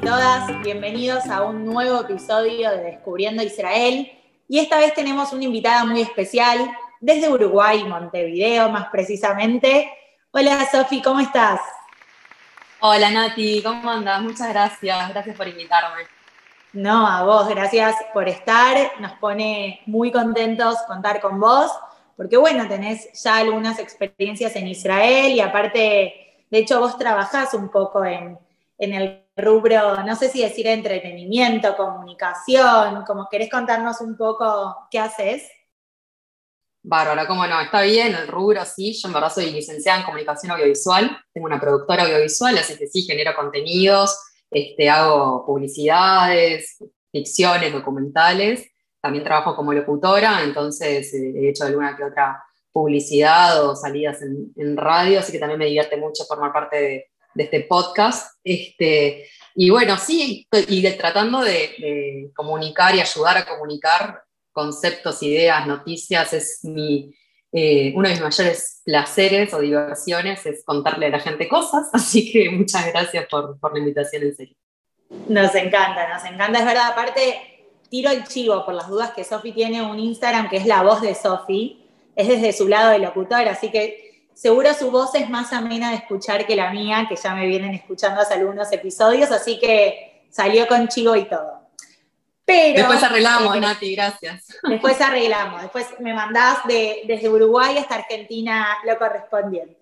y todas, bienvenidos a un nuevo episodio de Descubriendo Israel. Y esta vez tenemos una invitada muy especial desde Uruguay, Montevideo más precisamente. Hola Sofi, ¿cómo estás? Hola Nati, ¿cómo andas? Muchas gracias, gracias por invitarme. No, a vos, gracias por estar. Nos pone muy contentos contar con vos, porque bueno, tenés ya algunas experiencias en Israel y aparte, de hecho, vos trabajás un poco en, en el rubro, no sé si decir entretenimiento, comunicación, como querés contarnos un poco qué haces. Bárbara, cómo no, está bien, el rubro sí, yo en verdad soy licenciada en comunicación audiovisual, tengo una productora audiovisual, así que sí, genero contenidos, este, hago publicidades, ficciones, documentales, también trabajo como locutora, entonces eh, he hecho alguna que otra publicidad o salidas en, en radio, así que también me divierte mucho formar parte de, de este podcast. Este, y bueno, sí, y tratando de, comunicar y ayudar a comunicar conceptos, ideas, noticias, es mi, eh, uno de mis mayores placeres o diversiones, es contarle a la gente cosas, así que muchas gracias por, por la invitación en serio. Nos encanta, nos encanta, es verdad, aparte tiro el chivo por las dudas que Sofi tiene un Instagram que es la voz de Sofi, es desde su lado de locutor, así que Seguro su voz es más amena de escuchar que la mía, que ya me vienen escuchando hace algunos episodios, así que salió con chivo y todo. Pero, después arreglamos, eh, Nati, gracias. Después arreglamos, después me mandás desde Uruguay hasta Argentina lo correspondiente.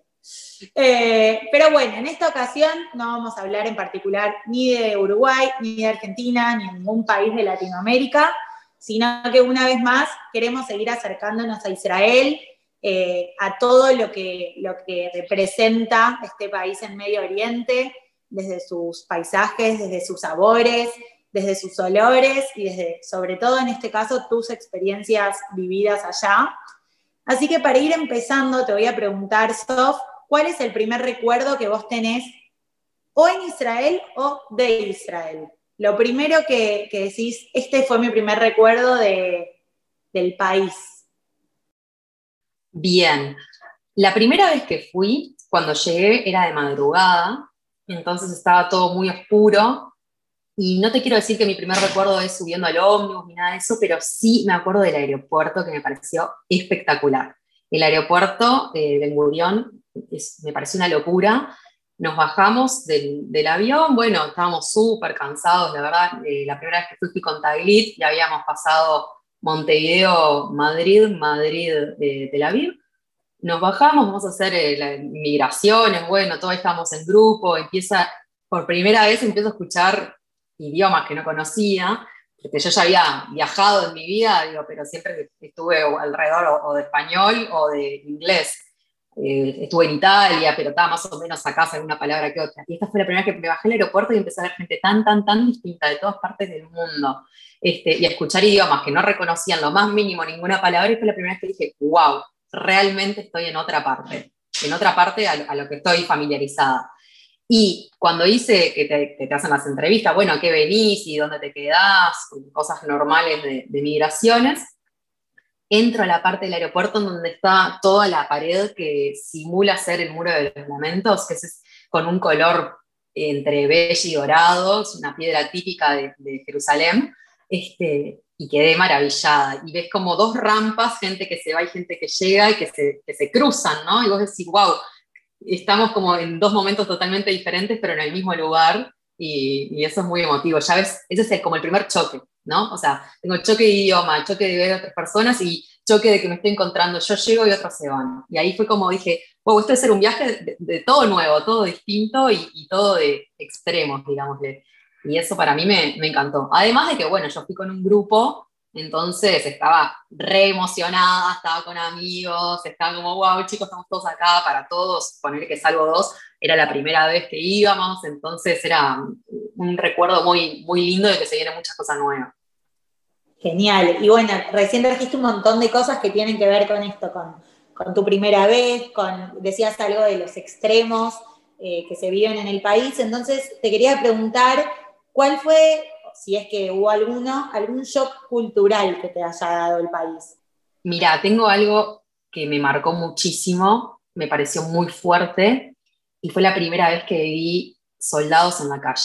Eh, pero bueno, en esta ocasión no vamos a hablar en particular ni de Uruguay, ni de Argentina, ni de ningún país de Latinoamérica, sino que una vez más queremos seguir acercándonos a Israel eh, a todo lo que, lo que representa este país en Medio Oriente, desde sus paisajes, desde sus sabores, desde sus olores y desde, sobre todo en este caso, tus experiencias vividas allá. Así que para ir empezando, te voy a preguntar, Sof, ¿cuál es el primer recuerdo que vos tenés o en Israel o de Israel? Lo primero que, decís, este fue mi primer recuerdo del país. Bien, la primera vez que fui, cuando llegué, era de madrugada, entonces estaba todo muy oscuro. Y no te quiero decir que mi primer recuerdo es subiendo al ómnibus ni nada de eso, pero sí me acuerdo del aeropuerto que me pareció espectacular. El aeropuerto eh, de Gurión me pareció una locura. Nos bajamos del, avión, bueno, estábamos súper cansados, la verdad. Eh, la primera vez que fui fui con Taglit y habíamos pasado Montevideo, Madrid, Madrid, eh, Tel Aviv. Nos bajamos, vamos a hacer eh, las migraciones, bueno, todos estamos en grupo, empieza, por primera vez empiezo a escuchar idiomas que no conocía, porque yo ya había viajado en mi vida, pero siempre estuve alrededor o de español o de inglés. Eh, estuve en Italia, pero estaba más o menos acá, una palabra que otra. Y esta fue la primera vez que me bajé al aeropuerto y empecé a ver gente tan, tan, tan distinta de todas partes del mundo. Este, y a escuchar idiomas que no reconocían lo más mínimo ninguna palabra, y fue la primera vez que dije, wow, realmente estoy en otra parte, en otra parte a, lo que estoy familiarizada. Y cuando hice que te, hacen las entrevistas, bueno, ¿a qué venís y dónde te quedás? Cosas normales de, de migraciones entro a la parte del aeropuerto en donde está toda la pared que simula ser el muro de los lamentos, que es con un color entre beige y dorado, es una piedra típica de, Jerusalén, este, y quedé maravillada. Y ves como dos rampas, gente que se va y gente que llega y que se, que se cruzan, ¿no? Y vos decís, wow, estamos como en dos momentos totalmente diferentes, pero en el mismo lugar, y, eso es muy emotivo. Ya ves, ese es como el primer choque, ¿no? O sea, tengo choque de idioma, choque de ver a otras personas y choque de que me estoy encontrando, yo llego y otros se van. Y ahí fue como dije, wow, esto es ser un viaje de, todo nuevo, todo distinto y, todo de extremos, digámosle. Y eso para mí me, me, encantó. Además de que, bueno, yo fui con un grupo, entonces estaba re emocionada, estaba con amigos, estaba como, wow, chicos, estamos todos acá para todos, poner que salvo dos, era la primera vez que íbamos, entonces era un recuerdo muy, muy lindo de que se vienen muchas cosas nuevas. Genial. Y bueno, recién trajiste un montón de cosas que tienen que ver con esto, con, tu primera vez, con, decías algo de los extremos eh, que se viven en el país. Entonces, te quería preguntar, ¿cuál fue, si es que hubo alguno, algún shock cultural que te haya dado el país? Mira, tengo algo que me marcó muchísimo, me pareció muy fuerte, y fue la primera vez que vi soldados en la calle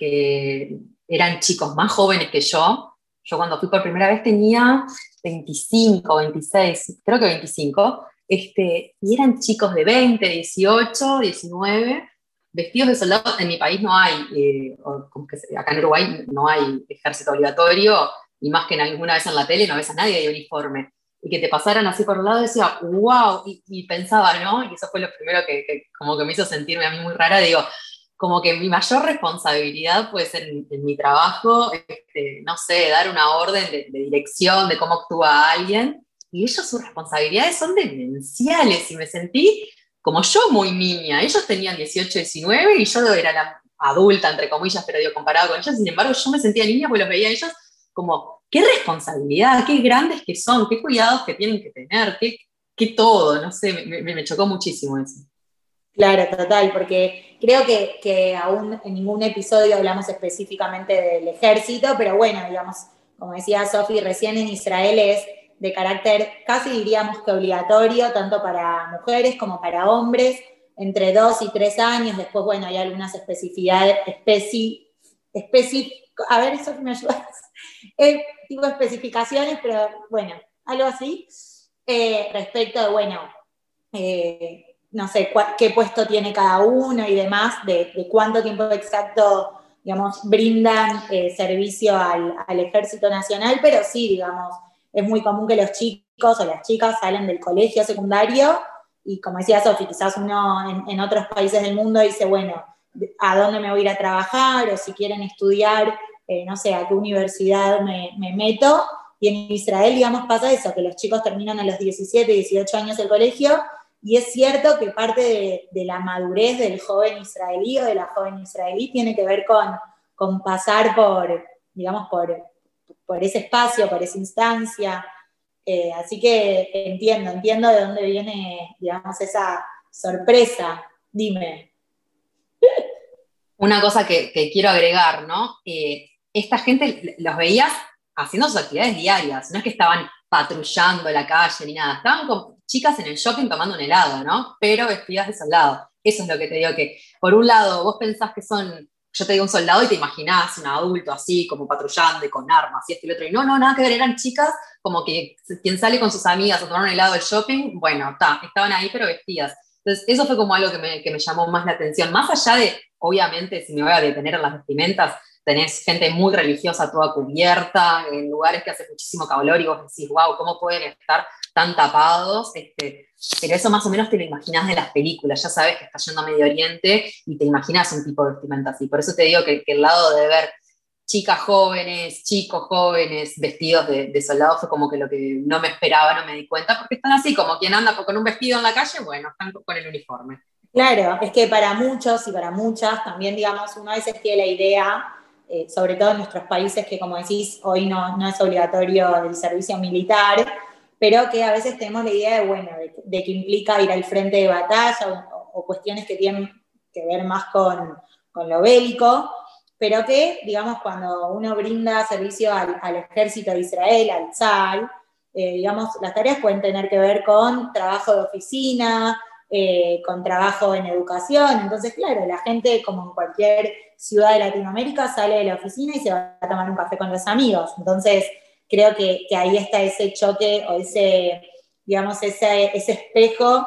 que eran chicos más jóvenes que yo. Yo cuando fui por primera vez tenía 25, 26, creo que 25, este, y eran chicos de 20, 18, 19, vestidos de soldados. En mi país no hay, eh, como que acá en Uruguay no hay ejército obligatorio, y más que en alguna vez en la tele no ves a nadie de uniforme. Y que te pasaran así por el lado, decía, wow, y, pensaba, ¿no? Y eso fue lo primero que, como que me hizo sentirme a mí muy rara, digo, como que mi mayor responsabilidad puede ser en, mi trabajo, este, no sé, dar una orden de, de, dirección, de cómo actúa alguien, y ellos sus responsabilidades son demenciales, y me sentí como yo muy niña, ellos tenían 18, 19, y yo era la adulta, entre comillas, pero digo, comparado con ellos, sin embargo, yo me sentía niña porque los veía a ellos como, qué responsabilidad, qué grandes que son, qué cuidados que tienen que tener, qué, todo, no sé, me, me, chocó muchísimo eso. Claro, total, porque creo que, que, aún en ningún episodio hablamos específicamente del ejército, pero bueno, digamos, como decía Sofi recién en Israel es de carácter casi diríamos que obligatorio, tanto para mujeres como para hombres, entre dos y tres años. Después, bueno, hay algunas especificidades, especi, a ver, eso me ayudas, eh, especificaciones, pero bueno, algo así, eh, respecto de, bueno, eh, no sé, qué puesto tiene cada uno y demás, de, cuánto tiempo exacto, digamos, brindan servicio al, al Ejército Nacional, pero sí, digamos, es muy común que los chicos o las chicas salen del colegio secundario y como decía Sofi, quizás uno en, otros países del mundo dice, bueno, ¿a dónde me voy a ir a trabajar? O si quieren estudiar, eh, no sé, a qué universidad me, meto. Y en Israel, digamos, pasa eso, que los chicos terminan a los 17, 18 años el colegio y es cierto que parte de, de, la madurez del joven israelí o de la joven israelí tiene que ver con, con pasar por, digamos, por, por ese espacio, por esa instancia. Eh, así que entiendo, entiendo de dónde viene, digamos, esa sorpresa. Dime. Una cosa que, quiero agregar, ¿no? Eh, esta gente los veías haciendo sus actividades diarias, no es que estaban patrullando la calle ni nada, estaban con chicas en el shopping tomando un helado, ¿no? Pero vestidas de soldado. Eso es lo que te digo que, por un lado, vos pensás que son yo te digo un soldado y te imaginás un adulto así, como patrullando y con armas y esto y lo otro. Y no, no, nada que ver, eran chicas como que quien sale con sus amigas a tomar un helado del shopping, bueno, está, estaban ahí pero vestidas. Entonces, eso fue como algo que me, que me llamó más la atención. Más allá de, obviamente, si me voy a detener en las vestimentas, tenés gente muy religiosa toda cubierta, en lugares que hace muchísimo calor y vos decís, wow, ¿cómo pueden estar tan tapados? Este, pero eso más o menos te lo imaginas de las películas, ya sabes que estás yendo a Medio Oriente y te imaginas un tipo de vestimenta así. Por eso te digo que, el lado de ver chicas jóvenes, chicos jóvenes vestidos de, soldados fue como que lo que no me esperaba, no me di cuenta, porque están así, como quien anda con un vestido en la calle, bueno, están con el uniforme. Claro, es que para muchos y para muchas también, digamos, uno a veces tiene la idea, eh, sobre todo en nuestros países que, como decís, hoy no, es obligatorio el servicio militar, pero que a veces tenemos la idea de, bueno, de, que implica ir al frente de batalla o, cuestiones que tienen que ver más con, lo bélico, pero que, digamos, cuando uno brinda servicio al, ejército de Israel, al Tzal, eh, digamos, las tareas pueden tener que ver con trabajo de oficina, eh, con trabajo en educación, entonces, claro, la gente, como en cualquier ciudad de Latinoamérica, sale de la oficina y se va a tomar un café con los amigos, entonces creo que, ahí está ese choque o ese, digamos, ese, espejo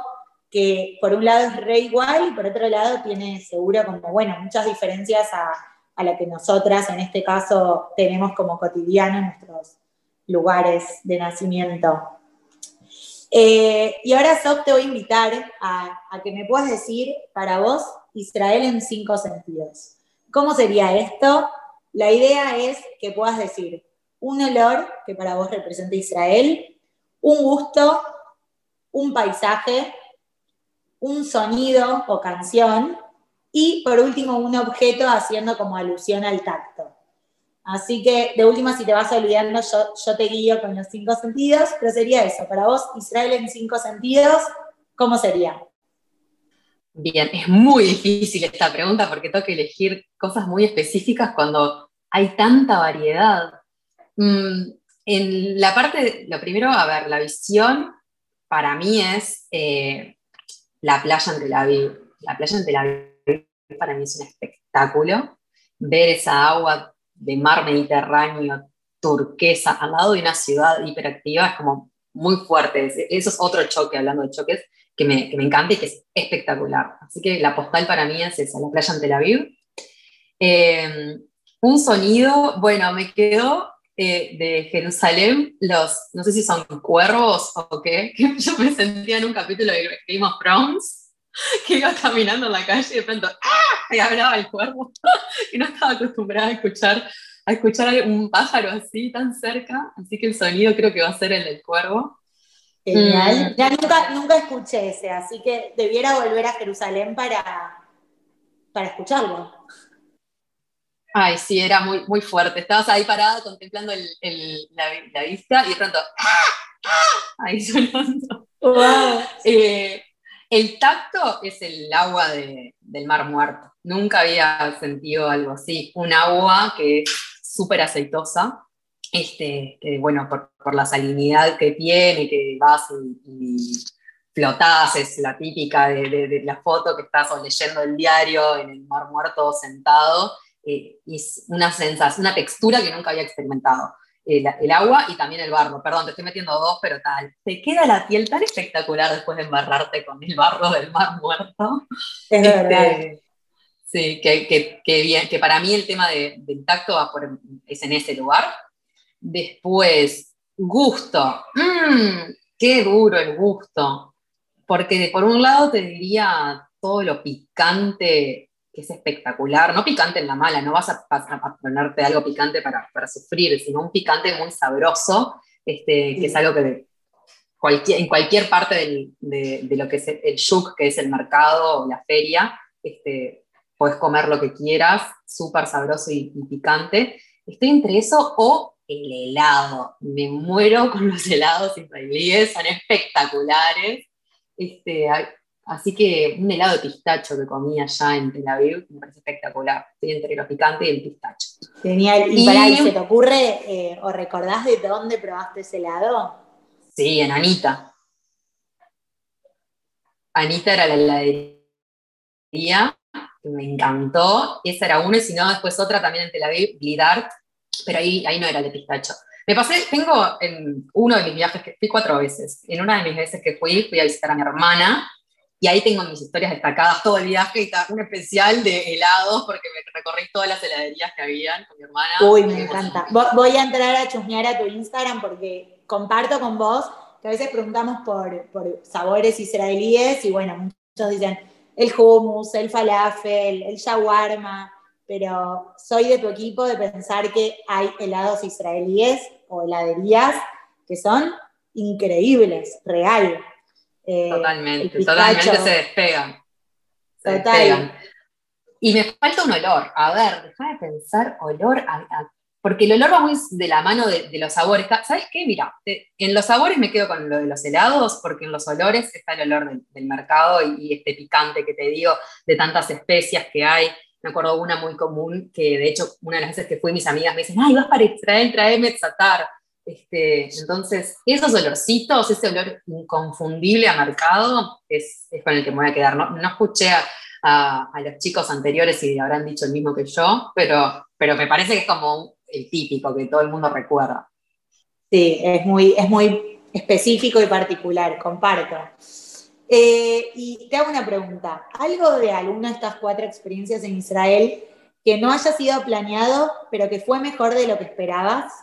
que por un lado es re igual y por otro lado tiene seguro como, bueno, muchas diferencias a, a la que nosotras en este caso tenemos como cotidiano en nuestros lugares de nacimiento. Eh, y ahora, Sof, te voy a invitar a, que me puedas decir para vos Israel en cinco sentidos. ¿Cómo sería esto? La idea es que puedas decir un olor que para vos representa Israel, un gusto, un paisaje, un sonido o canción y por último un objeto haciendo como alusión al tacto. Así que de última, si te vas olvidando, yo, yo te guío con los cinco sentidos, pero sería eso. Para vos, Israel en cinco sentidos, ¿cómo sería? Bien, es muy difícil esta pregunta porque tengo que elegir cosas muy específicas cuando hay tanta variedad. Mm, en la parte, lo primero, a ver, la visión para mí es eh, la playa en Tel Aviv. La playa en Tel Aviv para mí es un espectáculo ver esa agua de mar Mediterráneo turquesa al lado de una ciudad hiperactiva es como muy fuerte. Eso es otro choque, hablando de choques, que me, que me encanta y que es espectacular. Así que la postal para mí es esa, la playa en Tel Aviv. Eh, un sonido, bueno, me quedó eh, de Jerusalén, los, no sé si son cuervos o qué, que yo me sentía en un capítulo de Game of Thrones, que iba caminando en la calle y de pronto, ¡ah! Y hablaba el cuervo, y no estaba acostumbrada a escuchar, a escuchar un pájaro así tan cerca, así que el sonido creo que va a ser el del cuervo. Genial. Mm. Ya nunca, nunca escuché ese, así que debiera volver a Jerusalén para, para escucharlo. Ay, sí, era muy, muy fuerte. Estabas ahí parada contemplando la, vista y de pronto, ¡ah! ¡Ah! ahí sonando. Eh, el tacto es el agua del mar muerto. Nunca había sentido algo así. Un agua que es súper aceitosa, este, que bueno, por, la salinidad que tiene, que vas y, flotás, es la típica de, la foto que estás leyendo el diario en el mar muerto sentado, eh, es una sensación, una textura que nunca había experimentado. El, agua y también el barro. Perdón, te estoy metiendo dos, pero tal. Te queda la piel tan espectacular después de embarrarte con el barro del mar muerto. Es verdad. Este, sí, que, bien, que para mí el tema del tacto va por, es en ese lugar. Después, gusto. Mmm, qué duro el gusto. Porque por un lado te diría todo lo picante, que es espectacular. No picante en la mala, no vas a, ponerte algo picante para, sufrir, sino un picante muy sabroso, este, que es algo que cualquier, en cualquier parte de, lo que es el shuk, que es el mercado o la feria, este, puedes comer lo que quieras, súper sabroso y, y picante. Estoy entre eso o el helado. Me muero con los helados israelíes, son espectaculares. Este, así que un helado de pistacho que comí allá en Tel Aviv me parece espectacular. Estoy entre lo picante y el pistacho. Genial. ¿Y, para ahí se te ocurre eh, o recordás de dónde probaste ese helado? Sí, en Anita. Anita era la heladería que me encantó. Esa era una, y si no, después otra también en Tel Aviv, Glidart, pero ahí, ahí no era de pistacho. Me pasé, tengo en uno de mis viajes, que fui cuatro veces, en una de mis veces que fui, fui a visitar a mi hermana, y ahí tengo mis historias destacadas todo el viaje, y un especial de helados, porque me recorrí todas las heladerías que habían con mi hermana. Uy, me encanta. Voy a entrar a chusmear a tu Instagram porque comparto con vos que a veces preguntamos por, por sabores israelíes, y bueno, muchos dicen el hummus, el falafel, el shawarma, pero soy de tu equipo de pensar que hay helados israelíes o heladerías que son increíbles, real. Eh, totalmente, totalmente se despegan. Total. Y me falta un olor. A ver, déjame pensar, olor a, porque el olor va muy de la mano de, los sabores. ¿Sabes qué? Mira, en los sabores me quedo con lo de los helados, porque en los olores está el olor del, mercado y, y, este picante que te digo, de tantas especias que hay me acuerdo una muy común, que de hecho una de las veces que fui mis amigas me dicen, ay, vas para Israel, traeme Tzatar. Este, entonces, esos olorcitos, ese olor inconfundible a mercado, es, con el que me voy a quedar. No, no escuché a, a, los chicos anteriores si habrán dicho el mismo que yo, pero, pero me parece que es como el típico que todo el mundo recuerda. Sí, es muy, es muy específico y particular, comparto. Eh, y te hago una pregunta. ¿Algo de alguna de estas cuatro experiencias en Israel que no haya sido planeado, pero que fue mejor de lo que esperabas?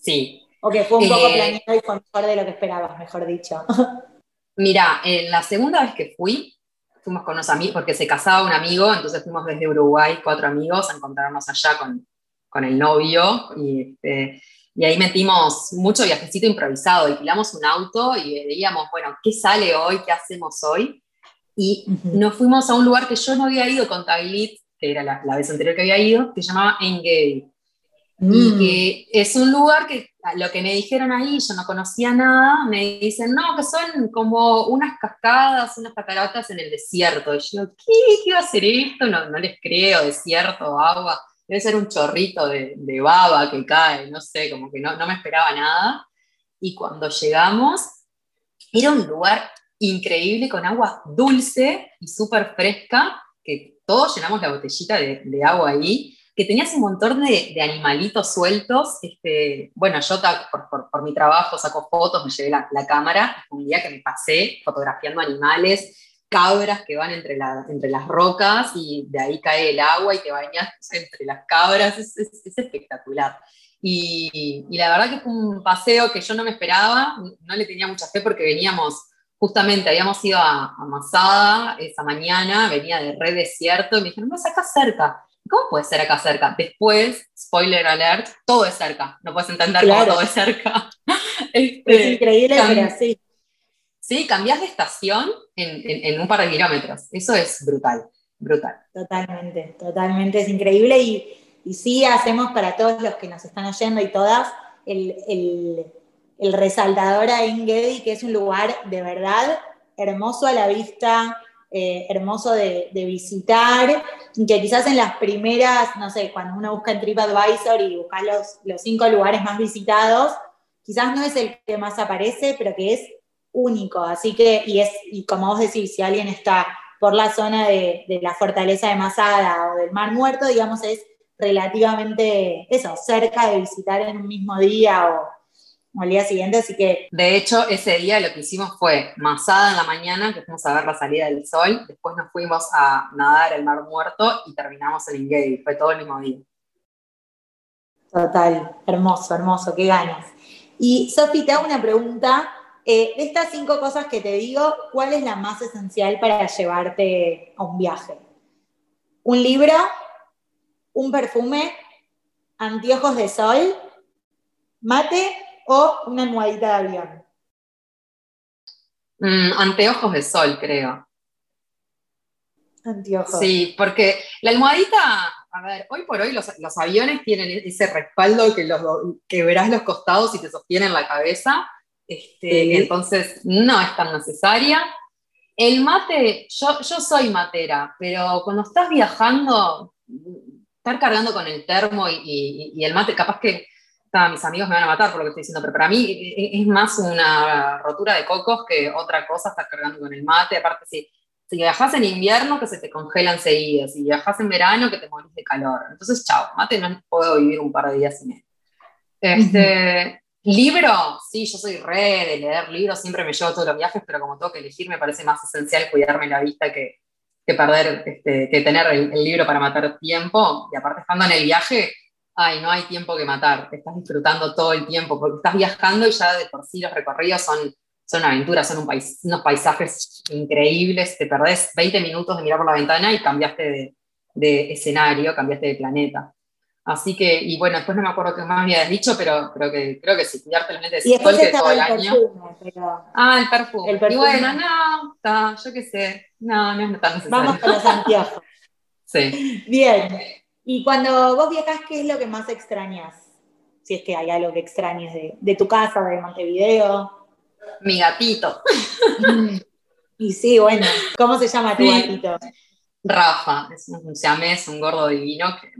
Sí. O que fue un poco eh, planeado y fue mejor de lo que esperabas, mejor dicho. Mira, en la segunda vez que fui, fuimos con unos amigos, porque se casaba un amigo, entonces fuimos desde Uruguay, cuatro amigos, a encontrarnos allá con, con el novio. Y, este, y ahí metimos mucho viajecito improvisado, alquilamos un auto y veíamos, bueno, ¿qué sale hoy? ¿Qué hacemos hoy? Y nos fuimos a un lugar que yo no había ido con Taglit, que era la, vez anterior que había ido, que se llamaba Engedi. Y mm. que es un lugar que lo que me dijeron ahí, yo no conocía nada, me dicen, no, que son como unas cascadas, unas cataratas en el desierto. Y yo, ¿qué, ¿Qué va a ser esto? No, no les creo, desierto, agua debe ser un chorrito de, baba que cae, no sé, como que no, me esperaba nada. Y cuando llegamos, era un lugar increíble con agua dulce y súper fresca, que todos llenamos la botellita de, agua ahí, que tenías un montón de, animalitos sueltos. Este, bueno, yo por, mi trabajo saco fotos, me llevé la, la cámara, un día que me pasé fotografiando animales, cabras que van entre, entre las rocas y de ahí cae el agua y te bañas entre las cabras, es, espectacular. Y, la verdad que fue un paseo que yo no me esperaba, no le tenía mucha fe porque veníamos, justamente habíamos ido a, Masada esa mañana, venía de re desierto y me dijeron, no, es acá cerca. ¿Cómo puede ser acá cerca? Después, spoiler alert, todo es cerca. No puedes entender cómo todo es cerca. es este, increíble, pero sí. Sí, cambias de estación en, un par de kilómetros. Eso es brutal, brutal. Totalmente, totalmente, es increíble. Y, sí, hacemos para todos los que nos están oyendo y todas el, el, resaltador a Engedi, que es un lugar de verdad hermoso a la vista, eh, hermoso de, visitar, que quizás en las primeras, no sé, cuando uno busca en TripAdvisor y busca los, los cinco lugares más visitados, quizás no es el que más aparece, pero que es único. Así que, y es, y como vos decís, si alguien está por la zona de, la fortaleza de Masada o del Mar Muerto, digamos, es relativamente eso, cerca de visitar en un mismo día o, al día siguiente, así que... De hecho, ese día lo que hicimos fue Masada en la mañana, que fuimos a ver la salida del sol, después nos fuimos a nadar el Mar Muerto y terminamos en Ingay, fue todo el mismo día. Total, hermoso, hermoso, qué ganas. Y Sofi, te hago una pregunta eh, de estas cinco cosas que te digo, ¿cuál es la más esencial para llevarte a un viaje? ¿Un libro? ¿Un perfume? ¿Anteojos de sol? ¿Mate o una almohadita de avión? Mm, anteojos de sol, creo. Anteojos. Sí, porque la almohadita, a ver, hoy por hoy los, aviones tienen ese respaldo que, los, que verás los costados y te sostienen la cabeza este, entonces, no es tan necesaria. El mate, yo, yo soy matera, pero cuando estás viajando, estar cargando con el termo y, el mate, capaz que mis amigos me van a matar por lo que estoy diciendo, pero para mí es más una rotura de cocos que otra cosa estar cargando con el mate. Aparte, si, si viajas en invierno, que se te congela enseguida. Si viajas en verano, que te morís de calor. Entonces, chao, mate no puedo vivir un par de días sin él. Este, Libro, sí, yo soy re de leer libros, siempre me llevo todos los viajes, pero como tengo que elegir, me parece más esencial cuidarme la vista que, perder, este, que tener el, libro para matar tiempo. Y aparte, estando en el viaje, ay, no hay tiempo que matar, estás disfrutando todo el tiempo, porque estás viajando y ya de por sí los recorridos son, son aventuras, son unos paisajes increíbles, te perdés 20 minutos de mirar por la ventana y cambiaste de, de escenario, cambiaste de planeta. Así que, y bueno, después no me acuerdo qué más me habías dicho, pero creo que, creo que sí, cuidarte el lente de sol que todo el, año. pero... Ah, el perfume. el perfume. Y bueno, no, yo qué sé, no, no es tan necesario. Vamos con los anteojos. sí. Bien. Y cuando vos viajas, ¿qué es lo que más extrañas? Si es que hay algo que extrañes de, de tu casa, de Montevideo. Mi gatito. y sí, bueno, ¿cómo se llama tu gatito? Rafa, es un es un gordo divino que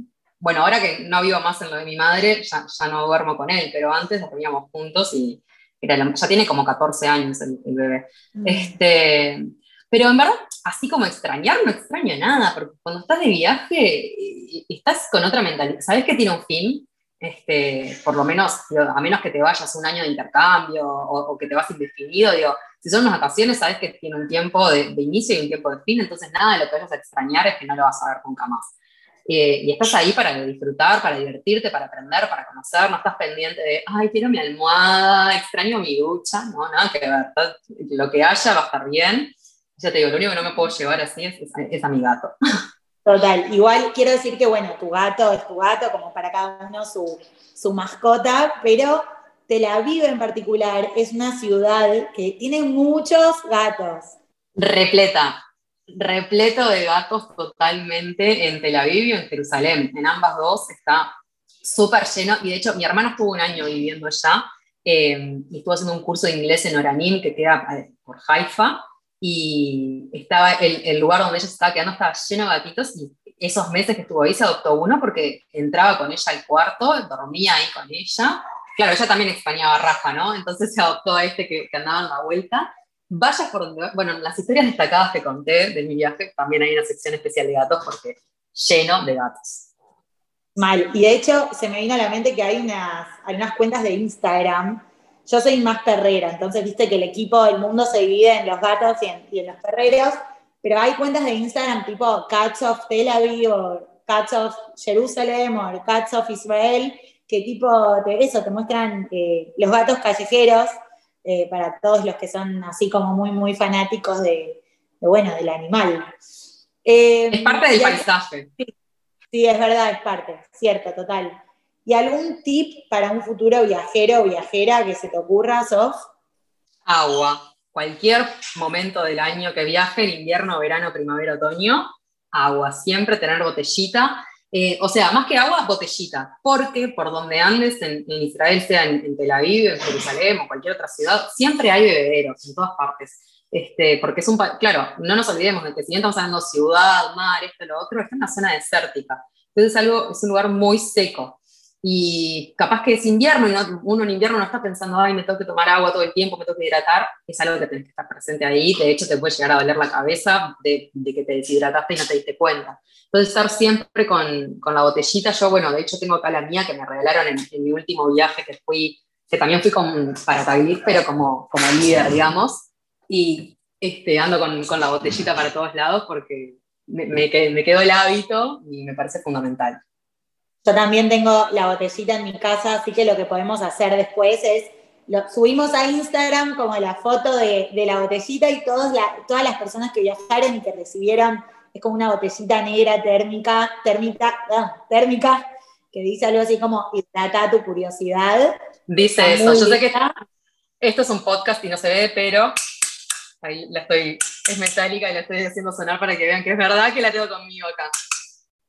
bueno, ahora que no vivo más en lo de mi madre, ya, no duermo con él, pero antes dormíamos juntos y ya tiene como 14 años el, bebé. Mm. Este, pero en verdad, así como extrañar, no extraño nada, porque cuando estás de viaje, estás con otra mentalidad. ¿Sabes que tiene un fin? Este, por lo menos, a menos que te vayas un año de intercambio o, que te vas indefinido, digo, si son unas vacaciones, sabes que tiene un tiempo de, de, inicio y un tiempo de fin, entonces nada de lo que vayas a extrañar es que no lo vas a ver nunca más. Eh, y estás ahí para disfrutar, para divertirte, para aprender, para conocer, no estás pendiente de, ay, quiero mi almohada, extraño mi ducha, no, nada que ver, lo que haya va a estar bien. Ya te digo, lo único que no me puedo llevar así es, a mi gato. Total, igual quiero decir que, bueno, tu gato es tu gato, como para cada uno su, su mascota, pero Tel Aviv en particular es una ciudad que tiene muchos gatos. Repleta, repleto de gatos totalmente en Tel Aviv y en Jerusalén. En ambas dos está súper lleno. Y de hecho, mi hermano estuvo un año viviendo allá eh, y estuvo haciendo un curso de inglés en Oranim, que queda eh, por Haifa. Y estaba el, lugar donde ella estaba quedando estaba lleno de gatitos. Y esos meses que estuvo ahí se adoptó uno porque entraba con ella al cuarto, dormía ahí con ella. Claro, ella también extrañaba a Rafa, ¿no? Entonces se adoptó a este que, que andaba en la vuelta vayas por donde... Bueno, las historias destacadas que conté de mi viaje, también hay una sección especial de gatos porque lleno de gatos. Mal. Y de hecho, se me vino a la mente que hay unas, hay unas cuentas de Instagram. Yo soy más perrera, entonces viste que el equipo del mundo se divide en los gatos y en, los perreros, pero hay cuentas de Instagram tipo Cats of Tel Aviv o Cats of Jerusalem o Cats of Israel, que tipo eso te muestran eh, los gatos callejeros eh, para todos los que son así como muy, muy fanáticos de, bueno, del animal. Eh, es parte del paisaje. Sí, es verdad, es parte, cierto, total. ¿Y algún tip para un futuro viajero o viajera que se te ocurra, Sof? Agua. Cualquier momento del año que viaje, invierno, verano, primavera, otoño, agua. Siempre tener botellita. Eh, o sea, más que agua, botellita. Porque por donde andes en, Israel, sea en, Tel Aviv, en Jerusalén o cualquier otra ciudad, siempre hay bebederos en todas partes. Este, porque es un, claro, no nos olvidemos de que si bien estamos hablando ciudad, mar, esto, lo otro, está en una zona desértica. Entonces es, algo, es un lugar muy seco. Y capaz que es invierno y uno en invierno no está pensando, ay, me tengo que tomar agua todo el tiempo, me tengo que hidratar. Es algo que tenés que estar presente ahí. De hecho, te puede llegar a doler la cabeza de, de que te deshidrataste y no te diste cuenta. Entonces, estar siempre con, con, la botellita. Yo, bueno, de hecho, tengo acá la mía que me regalaron en, en mi último viaje que fui, que también fui con, para Taglis, pero como, como líder, digamos y este, ando con, con, la botellita para todos lados porque me, me, quedó el hábito y me parece fundamental. Yo también tengo la botellita en mi casa, así que lo que podemos hacer después es, lo, subimos a Instagram como la foto de, de la botellita y todos todas las personas que viajaron y que recibieron, es como una botellita negra térmica, térmica, ah, térmica, que dice algo así como, hidrata tu curiosidad. Dice eso, yo sé que esto es un podcast y no se ve, pero Ahí la estoy, es metálica y la estoy haciendo sonar para que vean que es verdad que la tengo conmigo acá.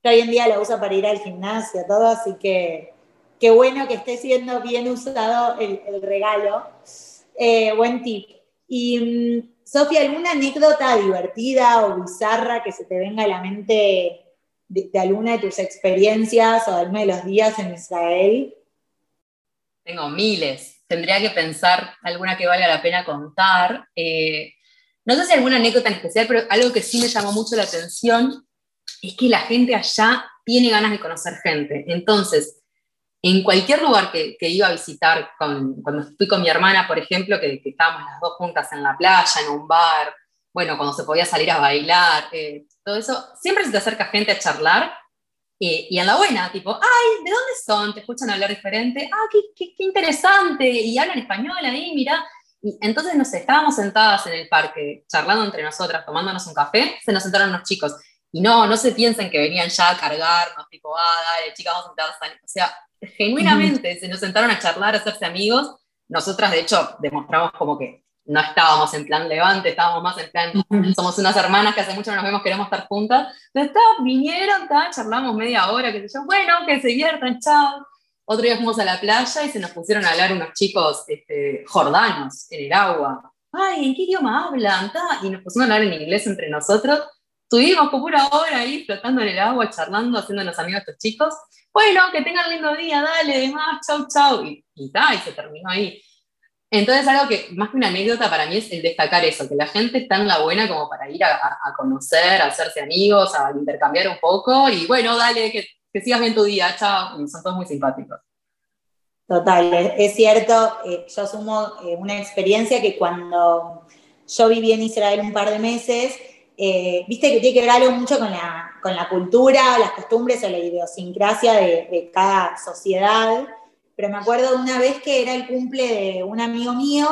Hoy en día la uso para ir al gimnasio, todo, así que qué bueno que esté siendo bien usado el, regalo. Eh, buen tip. Y, mm, Sofía, ¿alguna anécdota divertida o bizarra que se te venga a la mente de, alguna de tus experiencias o de alguno de los días en Israel? Tengo miles. Tendría que pensar alguna que valga la pena contar. Eh, no sé si alguna anécdota en especial, pero algo que sí me llamó mucho la atención es que la gente allá tiene ganas de conocer gente. Entonces, en cualquier lugar que, iba a visitar, cuando fui con mi hermana, por ejemplo, que, estábamos las dos juntas en la playa, en un bar, bueno, cuando se podía salir a bailar, eh, todo eso, siempre se te acerca gente a charlar eh, y en la buena, tipo, ay, ¿de dónde son? Te escuchan hablar diferente, ah, qué, qué, qué interesante, y hablan español ahí, mira, y entonces, no sé, estábamos sentadas en el parque, charlando entre nosotras, tomándonos un café, se nos sentaron unos chicos. Y no, no se piensen que venían ya a cargarnos, tipo, ah, dale, chicas, vamos a sentarnos. O sea, genuinamente se nos sentaron a charlar, a hacerse amigos. Nosotras, de hecho, demostramos como que no estábamos en plan levante, estábamos más en plan, somos unas hermanas que hace mucho no nos vemos, queremos estar juntas. Entonces, vinieron, charlamos media hora, qué sé yo, bueno, que se diviertan, chao. Otro día fuimos a la playa y se nos pusieron a hablar unos chicos este, jordanos en el agua. Ay, ¿en qué idioma hablan? Y nos pusieron a hablar en inglés entre nosotros. Tuvimos por pura hora ahí flotando en el agua, charlando, haciéndonos amigos estos chicos. Bueno, que tengan lindo día, dale, demás, chau, chau. Y, y, y se terminó ahí. Entonces, algo que más que una anécdota para mí es el destacar eso, que la gente está en la buena como para ir a, conocer, a hacerse amigos, a intercambiar un poco. Y bueno, dale, que sigas bien tu día, chao, son todos muy simpáticos. Total, es cierto, eh, yo asumo eh, una experiencia que cuando yo viví en Israel un par de meses, eh, viste que tiene que ver algo mucho con la, con la cultura, las costumbres o la idiosincrasia de, de, cada sociedad, pero me acuerdo una vez que era el cumple de un amigo mío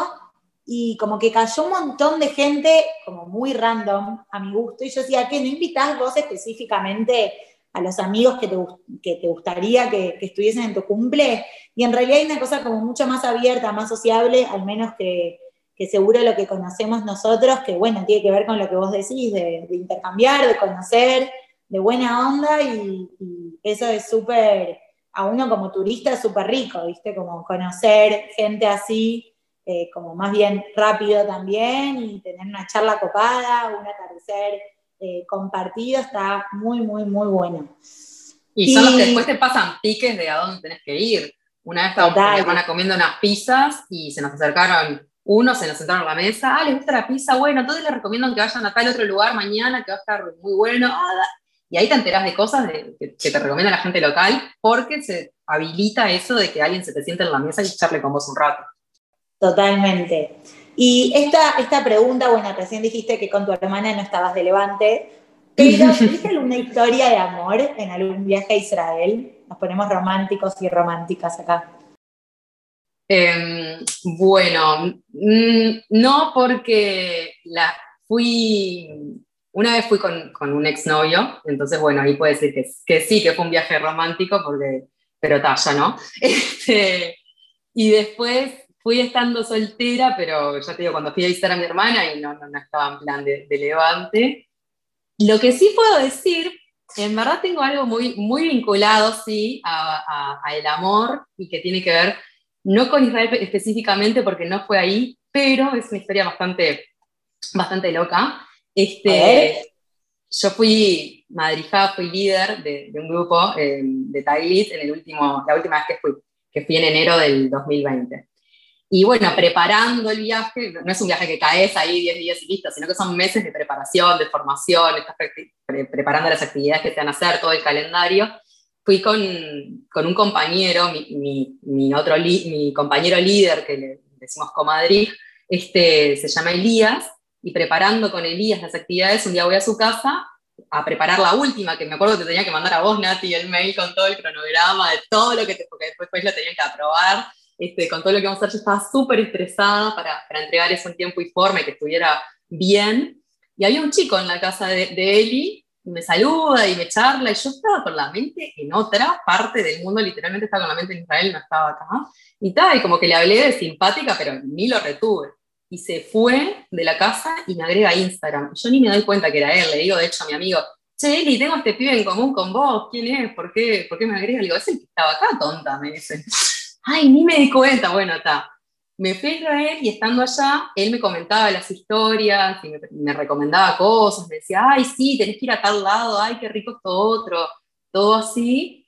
y como que cayó un montón de gente, como muy random a mi gusto, y yo decía, ¿qué no invitás vos específicamente a los amigos que te, que te gustaría que, que, estuviesen en tu cumple. Y en realidad hay una cosa como mucho más abierta, más sociable, al menos que, que seguro lo que conocemos nosotros, que bueno, tiene que ver con lo que vos decís, de, intercambiar, de conocer, de buena onda, y, eso es súper, a uno como turista es súper rico, ¿viste? Como conocer gente así, eh, como más bien rápido también, y tener una charla copada, un atardecer eh, compartido está muy, muy, muy bueno. Y, son los que después te pasan piques de a dónde tenés que ir. Una vez estábamos con mi hermana comiendo unas pizzas y se nos acercaron uno se nos sentaron a la mesa, ah, les gusta la pizza, bueno, todos les recomiendan que vayan a tal otro lugar mañana, que va a estar muy bueno, ah, y ahí te enteras de cosas que, te recomienda la gente local, porque se habilita eso de que alguien se te siente en la mesa y echarle con vos un rato. Totalmente. Y esta, esta pregunta, bueno, recién dijiste que con tu hermana no estabas de levante, pero ¿tuviste alguna historia de amor en algún viaje a Israel? Nos ponemos románticos y románticas acá. Em, bueno, mm, no porque la, fui, una vez fui con, con un exnovio, entonces bueno, ahí puede decir que, sí, que fue un viaje romántico, porque, pero ya no. Este, y después fui estando soltera, pero ya te digo, cuando fui a visitar a mi hermana y no, no, estaba en plan de, levante. Lo que sí puedo decir, en verdad tengo algo muy, muy vinculado, sí, a, a el amor y que tiene que ver no con Israel específicamente porque no fue ahí, pero es una historia bastante, bastante loca. Este, yo fui madrijada, fui líder de, un grupo eh, de Taglit en el último, la última vez que fui, que fui en enero del 2020. Y bueno, preparando el viaje, no es un viaje que caes ahí 10 días y listo, sino que son meses de preparación, de formación, estás preparando las actividades que se van a hacer, todo el calendario fui con, con un compañero, mi, mi, otro mi compañero líder, que le decimos comadrid, este, se llama Elías, y preparando con Elías las actividades, un día voy a su casa a preparar la última, que me acuerdo que te tenía que mandar a vos, Nati, el mail con todo el cronograma de todo lo que te, porque después, lo tenía que aprobar, este, con todo lo que vamos a hacer, yo estaba súper estresada para, para, entregar eso en tiempo y forma y que estuviera bien. Y había un chico en la casa de, de Eli y me saluda y me charla, y yo estaba con la mente en otra parte del mundo, literalmente estaba con la mente en Israel, no estaba acá, y tal, y como que le hablé de simpática, pero ni lo retuve. Y se fue de la casa y me agrega a Instagram. Yo ni me doy cuenta que era él, le digo de hecho a mi amigo, che, Eli, tengo este pibe en común con vos, ¿quién es? ¿Por qué, ¿Por qué me agrega? Le es el que estaba acá, tonta, me dice. Ay, ni me di cuenta, bueno, está me fui a Israel y estando allá, él me comentaba las historias y me, recomendaba cosas, me decía, ay, sí, tenés que ir a tal lado, ay, qué rico esto otro, todo así.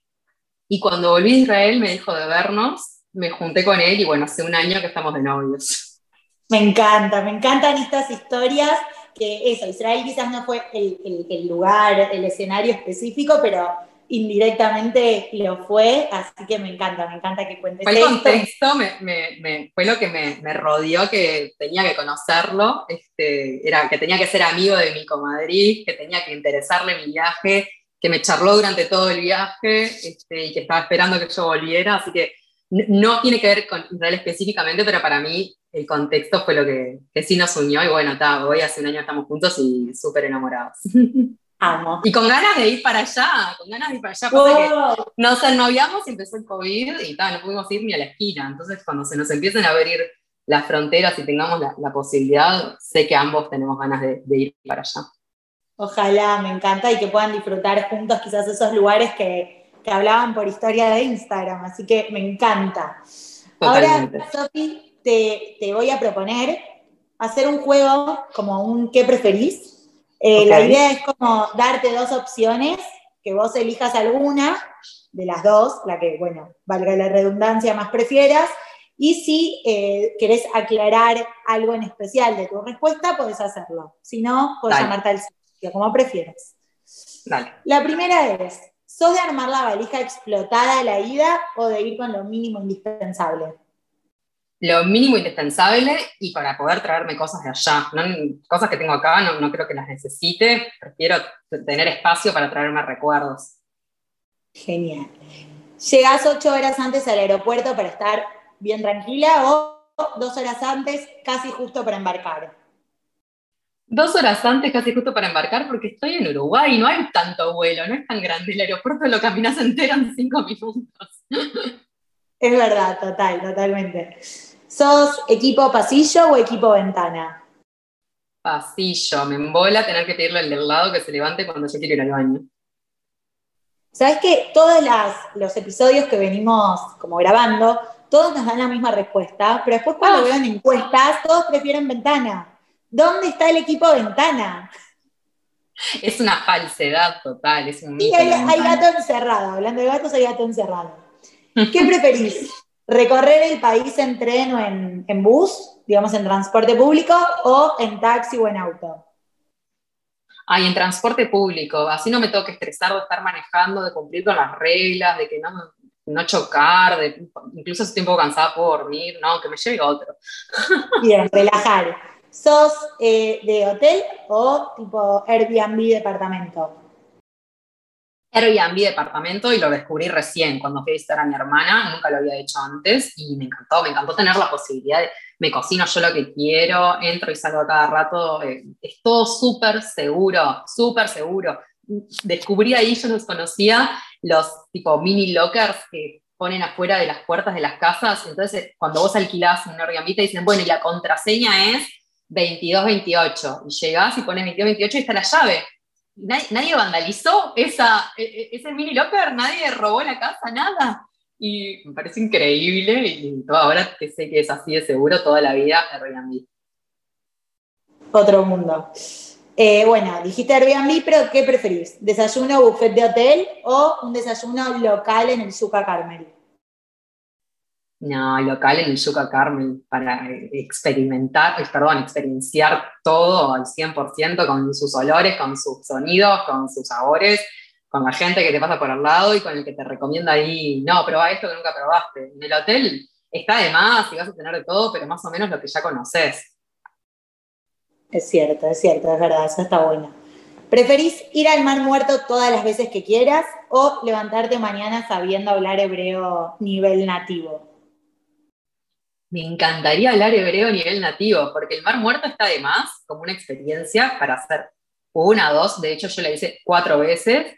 Y cuando volví a Israel me dijo de vernos, me junté con él y bueno, hace un año que estamos de novios. Me encanta, me encantan estas historias, que eso, Israel quizás no fue el lugar, el escenario específico, pero indirectamente lo fue, así que me encanta, me encanta que cuentes fue el contexto, me, me, fue lo que me, rodeó, que tenía que conocerlo, este, era que tenía que ser amigo de mi comadrid, que tenía que interesarle mi viaje, que me charló durante todo el viaje este, y que estaba esperando que yo volviera, así que no tiene que ver con Israel específicamente, pero para mí el contexto fue lo que, que sí nos unió y bueno, está, hoy hace un año estamos juntos y súper enamorados. Y con ganas de ir para allá, con ganas de ir para allá, porque nos ennoviamos y empezó el COVID y no pudimos ir ni a la esquina. Entonces, cuando se nos empiecen a abrir las fronteras y tengamos la, posibilidad, sé que ambos tenemos ganas de, ir para allá. Ojalá, me encanta y que puedan disfrutar juntos quizás esos lugares que, que hablaban por historia de Instagram, así que me encanta. Ahora, Sofi, te, te voy a proponer hacer un juego como un ¿qué preferís? Eh, la idea es como darte dos opciones, que vos elijas alguna de las dos, la que, bueno, valga la redundancia, más prefieras, y si eh, querés aclarar algo en especial de tu respuesta, podés hacerlo. Si no, podés llamarte al sitio, como prefieras. La primera es, ¿sos de armar la valija explotada a la ida o de ir con lo mínimo indispensable? Lo mínimo indispensable y para poder traerme cosas de allá. cosas que tengo acá no, no, creo que las necesite, prefiero tener espacio para traerme recuerdos. Genial. ¿Llegás ocho horas antes al aeropuerto para estar bien tranquila o dos horas antes, casi justo para embarcar? Dos horas antes, casi justo para embarcar, porque estoy en Uruguay, no hay tanto vuelo, no es tan grande. El aeropuerto lo caminas entero en cinco minutos. Es verdad, total, totalmente. ¿Sos equipo pasillo o equipo ventana? Pasillo, me embola tener que pedirle al del lado que se levante cuando yo quiero ir al baño. Sabes que todos los episodios que venimos como grabando, todos nos dan la misma respuesta, pero después cuando ah. veo en encuestas, todos prefieren ventana. ¿Dónde está el equipo ventana? Es una falsedad total, es un hay, hay gato encerrado, hablando de gatos hay gato encerrado. ¿Qué preferís? ¿Recorrer el país en tren o en, bus, digamos en transporte público, o en taxi o en auto? Ay, en transporte público, así no me tengo que estresar de estar manejando, de cumplir con las reglas, de que no, no chocar, de, incluso si estoy un poco cansada por dormir, no, que me lleve otro. Bien, relajar. ¿Sos eh, de hotel o tipo Airbnb departamento? Airbnb departamento y lo descubrí recién cuando fui a visitar a mi hermana, nunca lo había hecho antes y me encantó, me encantó tener la posibilidad de, me cocino yo lo que quiero, entro y salgo a cada rato, eh, es todo súper seguro, súper seguro. Descubrí ahí, yo los conocía, los tipo mini lockers que ponen afuera de las puertas de las casas, entonces cuando vos alquilás un Airbnb te dicen, bueno, y la contraseña es 2228, y llegás y pones 2228 y está la llave nadie, vandalizó esa, e, e, ese mini locker, nadie robó la casa, nada. Y me parece increíble y ahora que sé que es así de seguro toda la vida Airbnb. Otro mundo. Eh, bueno, dijiste Airbnb, pero ¿qué preferís? ¿Desayuno buffet de hotel o un desayuno local en el Zucca Carmel? No, local en el Yuca Carmen para experimentar, eh, perdón, experienciar todo al 100% con sus olores, con sus sonidos, con sus sabores, con la gente que te pasa por al lado y con el que te recomienda ahí, no, prueba esto que nunca probaste. En el hotel está de más y vas a tener de todo, pero más o menos lo que ya conoces. Es cierto, es cierto, es verdad, eso está bueno. ¿Preferís ir al mar muerto todas las veces que quieras o levantarte mañana sabiendo hablar hebreo nivel nativo? Me encantaría hablar hebreo a nivel nativo, porque el Mar Muerto está de más como una experiencia para hacer una, dos, de hecho yo la hice cuatro veces,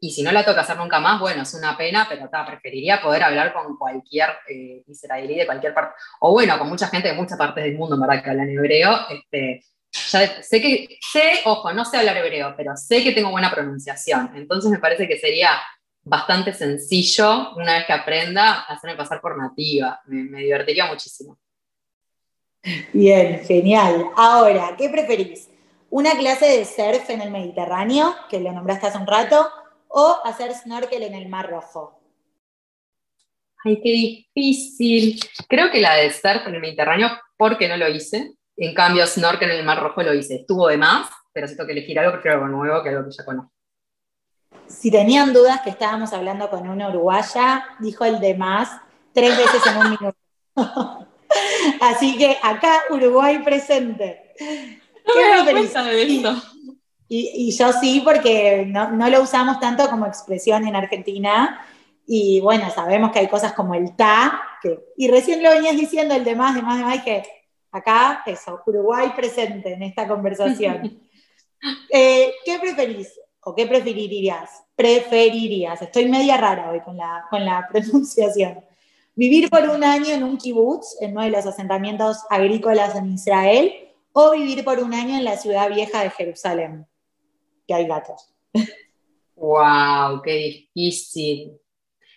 y si no la toca hacer nunca más, bueno, es una pena, pero ta, preferiría poder hablar con cualquier eh, israelí de cualquier parte, o bueno, con mucha gente de muchas partes del mundo, verdad, que hablan hebreo. Este, sé que, sé, ojo, no sé hablar hebreo, pero sé que tengo buena pronunciación, entonces me parece que sería bastante sencillo, una vez que aprenda, hacerme pasar por nativa. Me, divertiría muchísimo. Bien, genial. Ahora, ¿qué preferís? ¿Una clase de surf en el Mediterráneo, que lo nombraste hace un rato, o hacer snorkel en el Mar Rojo? Ay, qué difícil. Creo que la de surf en el Mediterráneo, porque no lo hice. En cambio, snorkel en el Mar Rojo lo hice. Estuvo de más, pero si tengo que elegir algo, prefiero algo nuevo que algo que ya conozco si tenían dudas que estábamos hablando con una uruguaya, dijo el de más tres veces en un minuto. Así que acá Uruguay presente. ¿Qué me de esto. Y, yo sí, porque no, lo usamos tanto como expresión en Argentina. Y bueno, sabemos que hay cosas como el ta, y recién lo venías diciendo, el de más, de más, de más, que acá, eso, Uruguay presente en esta conversación. Eh, ¿Qué preferís? ¿O qué preferirías? Preferirías, estoy media rara hoy con la, con la pronunciación. Vivir por un año en un kibutz, en uno de los asentamientos agrícolas en Israel, o vivir por un año en la ciudad vieja de Jerusalén, que hay gatos. ¡Wow! ¡Qué difícil!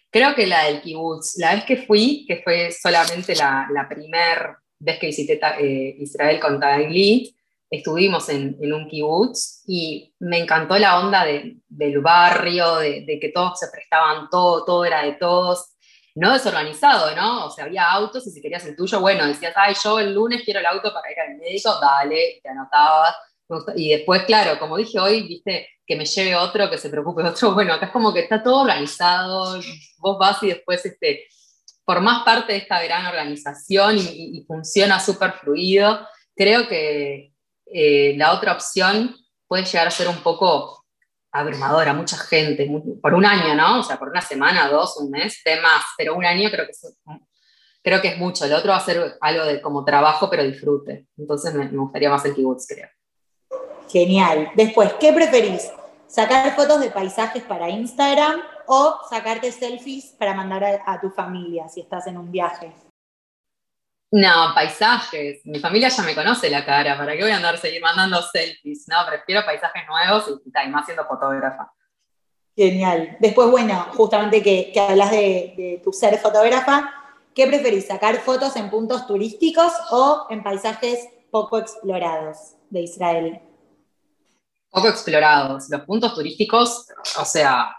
Creo que la del kibutz, la vez que fui, que fue solamente la, la primera vez que visité eh, Israel con Taglit, estuvimos en, un kibutz y me encantó la onda del barrio, de, que todos se prestaban todo, todo era de todos, no desorganizado, ¿no? O sea, había autos y si querías el tuyo, bueno, decías, ay, yo el lunes quiero el auto para ir al médico, dale, te anotabas. Y después, claro, como dije hoy, viste, que me lleve otro, que se preocupe otro, bueno, acá es como que está todo organizado, vos vas y después, este, formás parte de esta gran organización y, y funciona súper fluido. Creo que, eh, la otra opción puede llegar a ser un poco abrumadora, mucha gente, por un año, ¿no? O sea, por una semana, dos, un mes, de pero un año creo que es, creo que es mucho. El otro va a ser algo de como trabajo, pero disfrute. Entonces me, gustaría más el kibutz, creo. Genial. Después, ¿qué preferís? ¿Sacar fotos de paisajes para Instagram o sacarte selfies para mandar a tu familia si estás en un viaje? No, paisajes. Mi familia ya me conoce la cara. ¿Para qué voy a andar seguir mandando selfies? No, prefiero paisajes nuevos y, más siendo fotógrafa. Genial. Después, bueno, justamente que, hablas de, tu ser fotógrafa, ¿qué preferís? ¿Sacar fotos en puntos turísticos o en paisajes poco explorados de Israel? Poco explorados. Los puntos turísticos, o sea,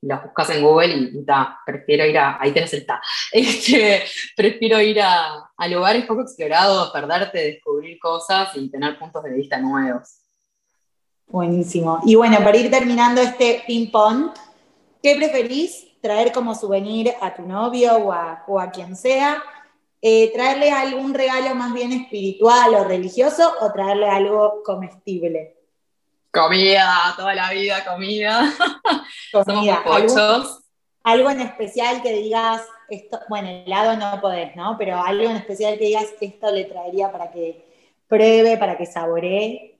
las buscas en Google y, prefiero ir a, ahí tenés el ta, este, prefiero ir a, a, lugares poco explorados, perderte, descubrir cosas y tener puntos de vista nuevos. Buenísimo. Y bueno, para ir terminando este ping-pong, ¿qué preferís traer como souvenir a tu novio o a, o a quien sea? Eh, ¿Traerle algún regalo más bien espiritual o religioso o traerle algo comestible? Comida, toda la vida comida. comida. Somos ¿Algo, en especial que digas, esto, bueno, helado no podés, ¿no? Pero algo en especial que digas, esto le traería para que pruebe, para que saboree.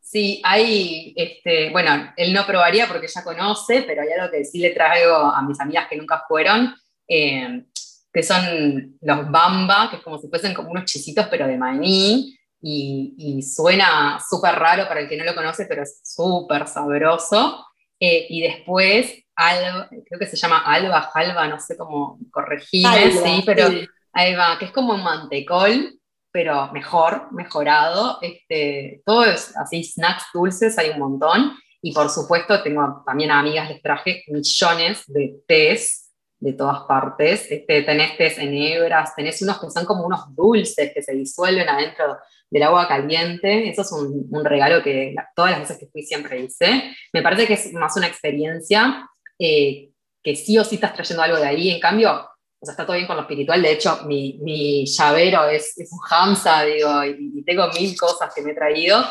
Sí, hay, este, bueno, él no probaría porque ya conoce, pero hay algo que sí le traigo a mis amigas que nunca fueron, eh, que son los bamba, que es como si fuesen como unos chisitos, pero de maní, y, suena súper raro para el que no lo conoce, pero es súper sabroso. Eh, y después, creo que se llama alba, jalba, no sé cómo corregirme, sí, pero ahí va, que es como un mantecol, pero mejor, mejorado. Este, todo es así, snacks dulces, hay un montón. Y por supuesto, tengo también a amigas, les traje millones de tés de todas partes. Este, tenés tés en hebras, tenés unos que son como unos dulces que se disuelven adentro del agua caliente. Eso es un, regalo que todas las veces que fui siempre hice. Me parece que es más una experiencia eh, que sí o sí estás trayendo algo de ahí. En cambio, o sea, está todo bien con lo espiritual. De hecho, mi, mi llavero es, es, un Hamza, digo, y, tengo mil cosas que me he traído.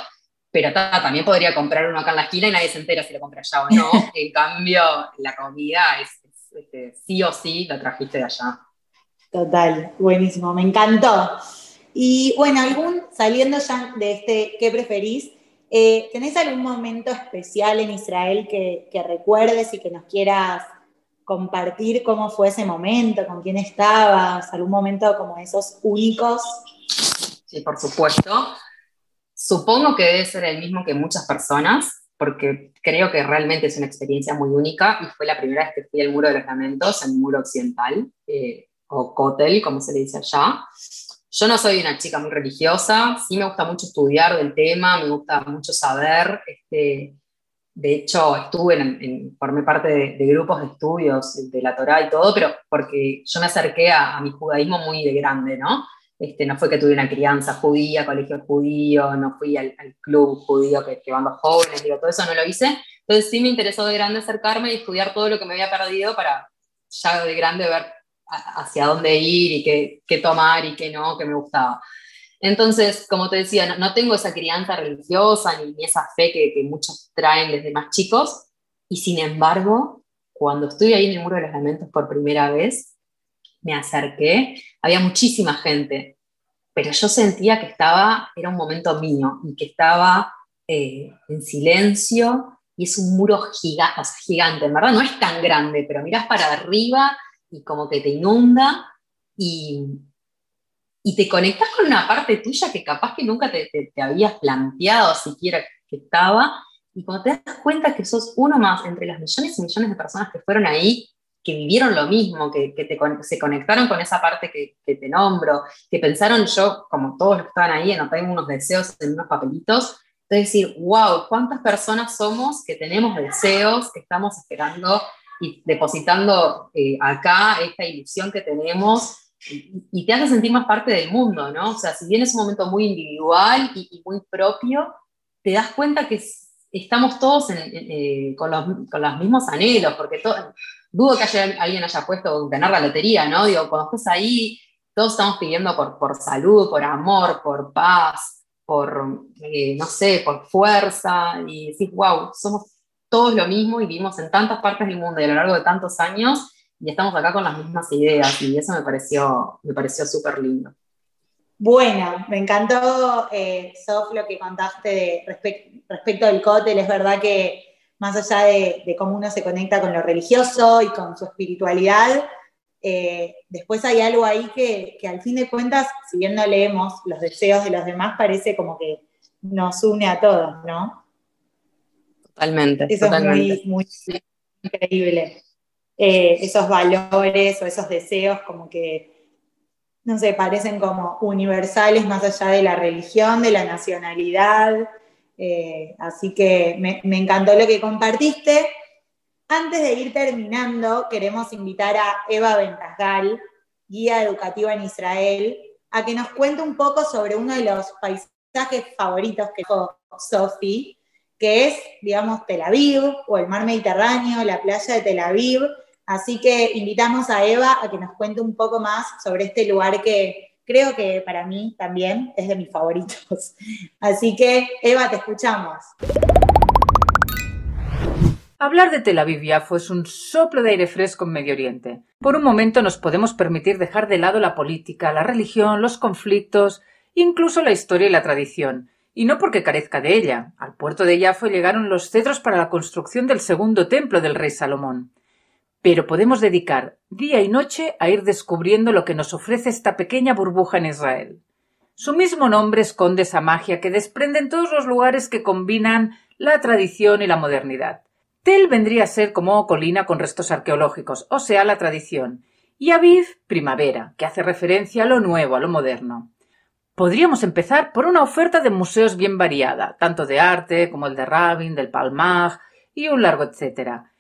Pero también podría comprar uno acá en la esquina y nadie se entera si lo compré allá o no. en cambio, la comida es, este, sí o sí lo trajiste de allá. Total, buenísimo, me encantó. Y bueno, algún, saliendo ya de este, ¿qué preferís? Eh, ¿Tenés algún momento especial en Israel que, recuerdes y que nos quieras compartir cómo fue ese momento, con quién estabas, algún momento como esos únicos? Sí, por supuesto. Supongo que debe ser el mismo que muchas personas, porque creo que realmente es una experiencia muy única y fue la primera vez que fui al Muro de los Lamentos, en el Muro Occidental, eh, o Kotel, como se le dice allá. Yo no soy una chica muy religiosa, sí me gusta mucho estudiar del tema, me gusta mucho saber. Este, de hecho, estuve en, formé parte de, grupos de estudios de la Torah y todo, pero porque yo me acerqué a, mi judaísmo muy de grande, ¿no? Este, no fue que tuve una crianza judía, colegio judío, no fui al, club judío que, que, van los jóvenes, digo, todo eso no lo hice. Entonces sí me interesó de grande acercarme y estudiar todo lo que me había perdido para ya de grande ver hacia dónde ir y qué, tomar y qué no, que me gustaba. Entonces, como te decía, no, tengo esa crianza religiosa ni, esa fe que, muchos traen desde más chicos, y sin embargo, cuando estuve ahí en el Muro de los Lamentos por primera vez, me acerqué, había muchísima gente, pero yo sentía que estaba, era un momento mío, y que estaba eh, en silencio, y es un muro gigante, o sea, gigante, en verdad no es tan grande, pero miras para arriba y como que te inunda y, y te conectas con una parte tuya que capaz que nunca te, te, habías planteado siquiera que estaba. Y cuando te das cuenta que sos uno más entre las millones y millones de personas que fueron ahí, que vivieron lo mismo, que, que te, se conectaron con esa parte que, que, te nombro, que pensaron yo, como todos los que estaban ahí, anoté unos deseos en unos papelitos, entonces decir, wow, ¿cuántas personas somos que tenemos deseos, que estamos esperando y depositando eh, acá esta ilusión que tenemos y, te hace sentir más parte del mundo, ¿no? O sea, si bien es un momento muy individual y, muy propio, te das cuenta que estamos todos eh, con, los, con, los, mismos anhelos, porque dudo que haya, alguien haya puesto ganar la lotería, ¿no? Digo, cuando estás ahí, todos estamos pidiendo por, salud, por amor, por paz, por, eh, no sé, por fuerza, y decís, wow, somos todos lo mismo y vivimos en tantas partes del mundo y a lo largo de tantos años y estamos acá con las mismas ideas y eso me pareció me pareció súper lindo. Bueno, me encantó, eh, Sof, lo que contaste respecto del cótel. Es verdad que más allá de, cómo uno se conecta con lo religioso y con su espiritualidad, eh, después hay algo ahí que, que, al fin de cuentas, si bien no leemos los deseos de los demás, parece como que nos une a todos, ¿no? Totalmente. Eso es muy, increíble. Eh, esos valores o esos deseos como que, no sé, parecen como universales más allá de la religión, de la nacionalidad. Eh, así que me, encantó lo que compartiste. Antes de ir terminando, queremos invitar a Eva Ventasgal, guía educativa en Israel, a que nos cuente un poco sobre uno de los paisajes favoritos que dejó Sofi, que es, digamos, Tel Aviv o el mar Mediterráneo, la playa de Tel Aviv. Así que invitamos a Eva a que nos cuente un poco más sobre este lugar que creo que para mí también es de mis favoritos. Así que, Eva, te escuchamos. Hablar de Tel Aviv Yafo es un soplo de aire fresco en Medio Oriente. Por un momento nos podemos permitir dejar de lado la política, la religión, los conflictos, incluso la historia y la tradición. Y no porque carezca de ella. Al puerto de Yafo llegaron los cedros para la construcción del segundo templo del rey Salomón. Pero podemos dedicar día y noche a ir descubriendo lo que nos ofrece esta pequeña burbuja en Israel. Su mismo nombre esconde esa magia que desprenden todos los lugares que combinan la tradición y la modernidad. Tel vendría a ser como colina con restos arqueológicos, o sea, la tradición, y Aviv, primavera, que hace referencia a lo nuevo, a lo moderno. Podríamos empezar por una oferta de museos bien variada, tanto de arte como el de Rabin, del Palmaj y un largo etcétera.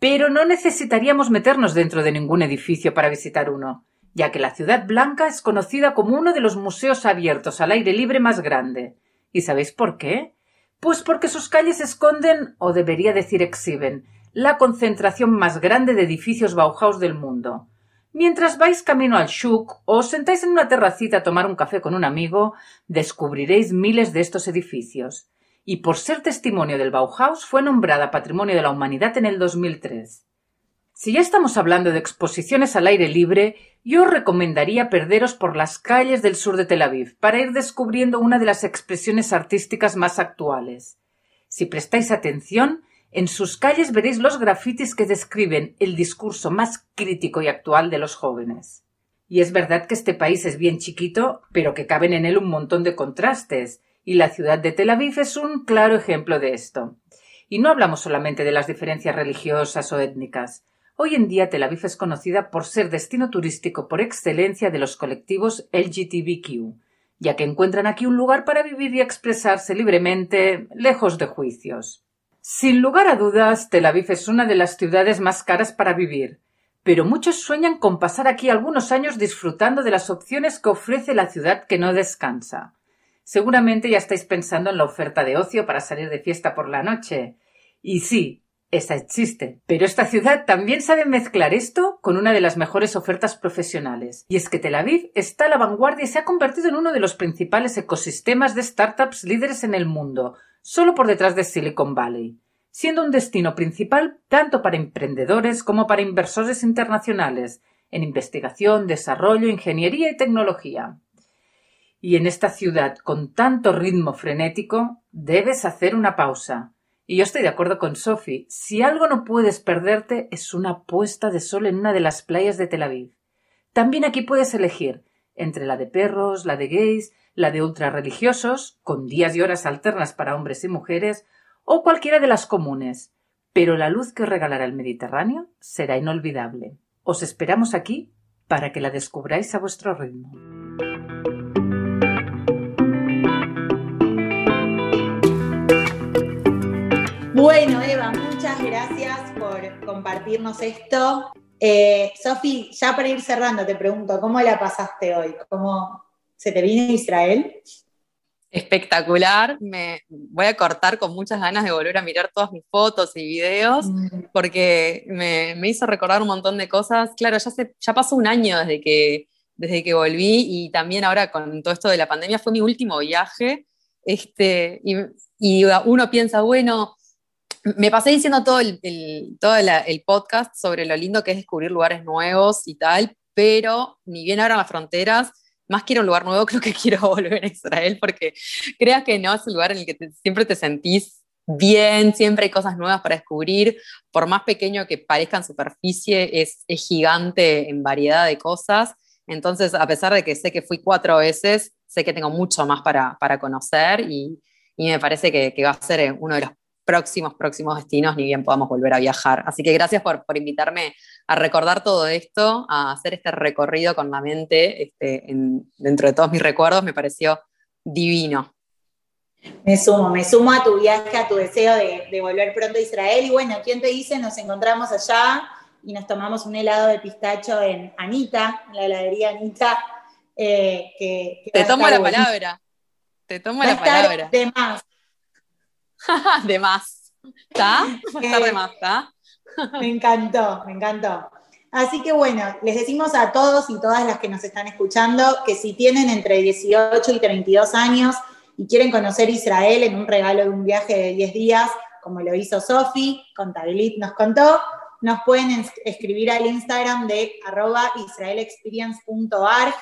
Pero no necesitaríamos meternos dentro de ningún edificio para visitar uno, ya que la Ciudad Blanca es conocida como uno de los museos abiertos al aire libre más grande. ¿Y sabéis por qué? Pues porque sus calles esconden, o debería decir exhiben, la concentración más grande de edificios Bauhaus del mundo. Mientras vais camino al Shuk o os sentáis en una terracita a tomar un café con un amigo, descubriréis miles de estos edificios. Y por ser testimonio del Bauhaus fue nombrada Patrimonio de la Humanidad en el 2003. Si ya estamos hablando de exposiciones al aire libre, yo os recomendaría perderos por las calles del sur de Tel Aviv para ir descubriendo una de las expresiones artísticas más actuales. Si prestáis atención, en sus calles veréis los grafitis que describen el discurso más crítico y actual de los jóvenes. Y es verdad que este país es bien chiquito, pero que caben en él un montón de contrastes, y la ciudad de Tel Aviv es un claro ejemplo de esto. Y no hablamos solamente de las diferencias religiosas o étnicas, Hoy en día Tel Aviv es conocida por ser destino turístico por excelencia de los colectivos LGTBQ, ya que encuentran aquí un lugar para vivir y expresarse libremente, lejos de juicios. Sin lugar a dudas, Tel Aviv es una de las ciudades más caras para vivir, pero muchos sueñan con pasar aquí algunos años disfrutando de las opciones que ofrece la ciudad que no descansa. Seguramente ya estáis pensando en la oferta de ocio para salir de fiesta por la noche. Y sí, esa existe. Pero esta ciudad también sabe mezclar esto con una de las mejores ofertas profesionales. Y es que Tel Aviv está a la vanguardia y se ha convertido en uno de los principales ecosistemas de startups líderes en el mundo, solo por detrás de Silicon Valley, siendo un destino principal tanto para emprendedores como para inversores internacionales en investigación, desarrollo, ingeniería y tecnología. Y en esta ciudad con tanto ritmo frenético, debes hacer una pausa y yo estoy de acuerdo con Sophie. Si algo no puedes perderte es una puesta de sol en una de las playas de Tel Aviv. También aquí puedes elegir entre la de perros, la de gays, la de ultrarreligiosos, con días y horas alternas para hombres y mujeres, o cualquiera de las comunes. Pero la luz que regalará el Mediterráneo será inolvidable. Os esperamos aquí para que la descubráis a vuestro ritmo. Bueno, Eva, muchas gracias por compartirnos esto. Eh, Sofi, ya para ir cerrando, te pregunto, ¿cómo la pasaste hoy? ¿Cómo se te vino Israel? Espectacular, me voy a cortar con muchas ganas de volver a mirar todas mis fotos y videos mm. porque me, hizo recordar un montón de cosas. Claro, ya, ya pasó un año desde que, desde que volví y también ahora con todo esto de la pandemia fue mi último viaje. Este, y, y uno piensa, bueno, me pasé diciendo todo, el, todo el podcast sobre lo lindo que es descubrir lugares nuevos y tal, pero ni bien abran las fronteras, más quiero un lugar nuevo, creo que quiero volver a Israel porque creas que no es un lugar en el que siempre te sentís bien, siempre hay cosas nuevas para descubrir, por más pequeño que parezca en superficie, es, es gigante en variedad de cosas. Entonces, a pesar de que sé que fui cuatro veces, sé que tengo mucho más para, para conocer y, y me parece que, que, va a ser uno de los próximos, próximos destinos, ni bien podamos volver a viajar. Así que gracias por, por invitarme a recordar todo esto, a hacer este recorrido con la mente este, dentro de todos mis recuerdos, me pareció divino. Me sumo, me sumo a tu viaje, a tu deseo de, volver pronto a Israel. Y bueno, ¿quién te dice? Nos encontramos allá y nos tomamos un helado de pistacho en Anita, en la heladería Anita. Eh, que, te tomo la palabra. Te tomo la palabra. De más. de más. ¿Está? Va de más, ¿está? me encantó, me encantó. Así que bueno, les decimos a todos y todas las que nos están escuchando que si tienen entre 18 y 32 años y quieren conocer Israel en un regalo de un viaje de 10 días, como lo hizo Sofi, con nos contó, nos pueden escribir al Instagram de arroba israelexperience.org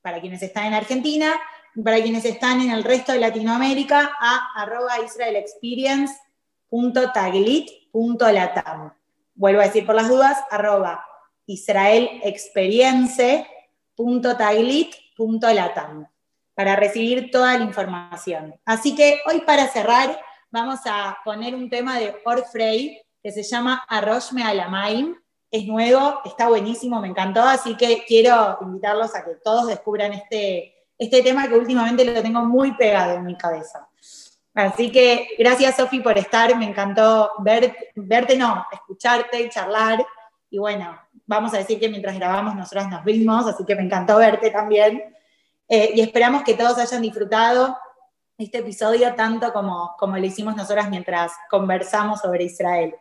para quienes están en Argentina para quienes están en el resto de Latinoamérica a arroba israelexperience.taglit.latam. Vuelvo a decir por las dudas, arroba israelexperience.taglit.latam para recibir toda la información. Así que hoy para cerrar vamos a poner un tema de Orfrey que se llama Arroz Me Alamaim. Es nuevo, está buenísimo, me encantó, así que quiero invitarlos a que todos descubran este, este tema que últimamente lo tengo muy pegado en mi cabeza. Así que gracias Sofi por estar, me encantó verte, no, escucharte, charlar. Y bueno, vamos a decir que mientras grabamos nosotras nos vimos, así que me encantó verte también. Eh, y esperamos que todos hayan disfrutado este episodio tanto como, como lo hicimos nosotras mientras conversamos sobre Israel.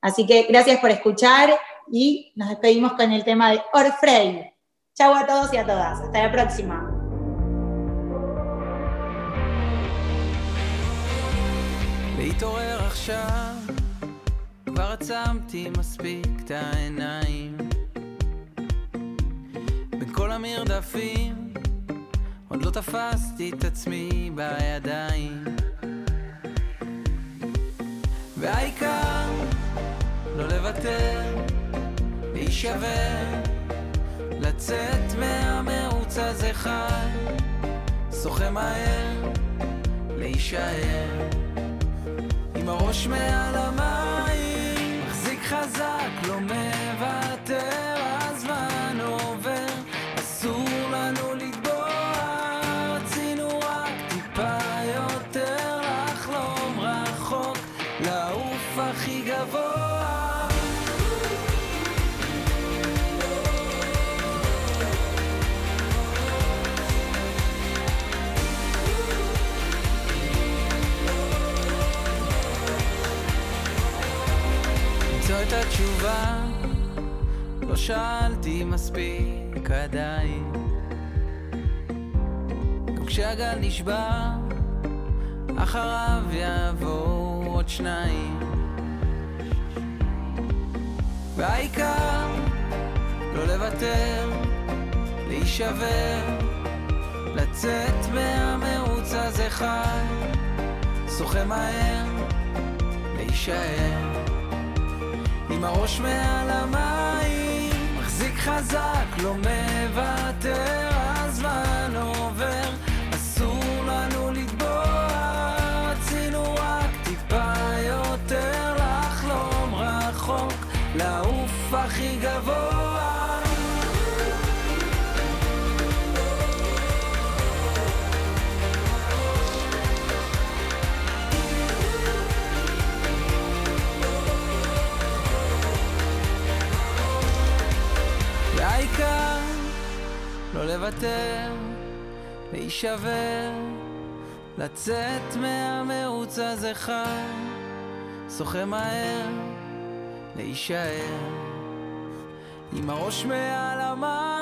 Así que gracias por escuchar y nos despedimos con el tema de Orfrey. Chau a todos y a todas. Hasta la próxima. עוד לא תפסתי את עצמי בידיים. והעיקר לא לוותר, להישבר, לצאת מהמרוץ הזה חי, שוחה מהר, להישאר, עם הראש מעל המים, מחזיק חזק, לא שאלתי מספיק עדיין. גם כשהגל נשבר, אחריו יבואו עוד שניים. והעיקר, לא לוותר, להישבר, לצאת מהמרוץ הזה חי, שוחה מהר, להישאר. עם הראש מעל המים, מחזיק חזק, לא מוותר, הזמן עובר, אסור לנו לטבוע, רצינו רק טיפה יותר לחלום רחוק, לעוף הכי גבוה. לוותר, להישבר, לצאת מהמרוץ הזה חי, שוחה מהר, להישאר, עם הראש מעל המים,